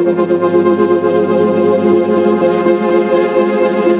Thank you.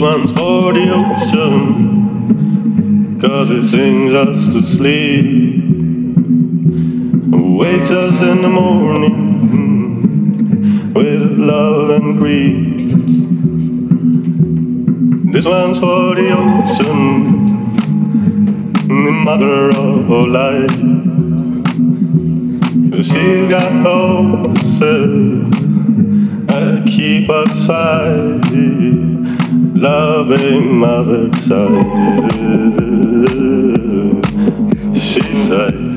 One's for the ocean, cause it sings us to sleep. Wakes us in the morning with love and greed. This one's for the ocean, the mother of all life. She's got horses that keep us high loving mother side. She says,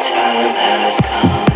time has come.